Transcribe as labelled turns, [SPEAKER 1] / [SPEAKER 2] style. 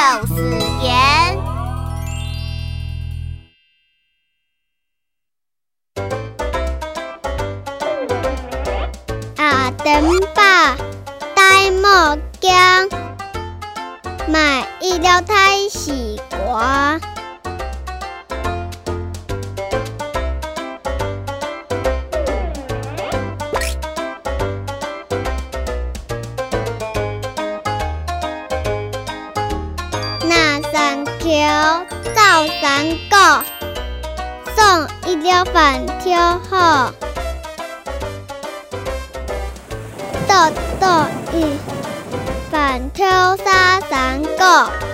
[SPEAKER 1] 就是甜。
[SPEAKER 2] 阿登爸戴木姜，买一条太是瓜。三條造三个，送一碗飯超好，倒倒一碗超三三个。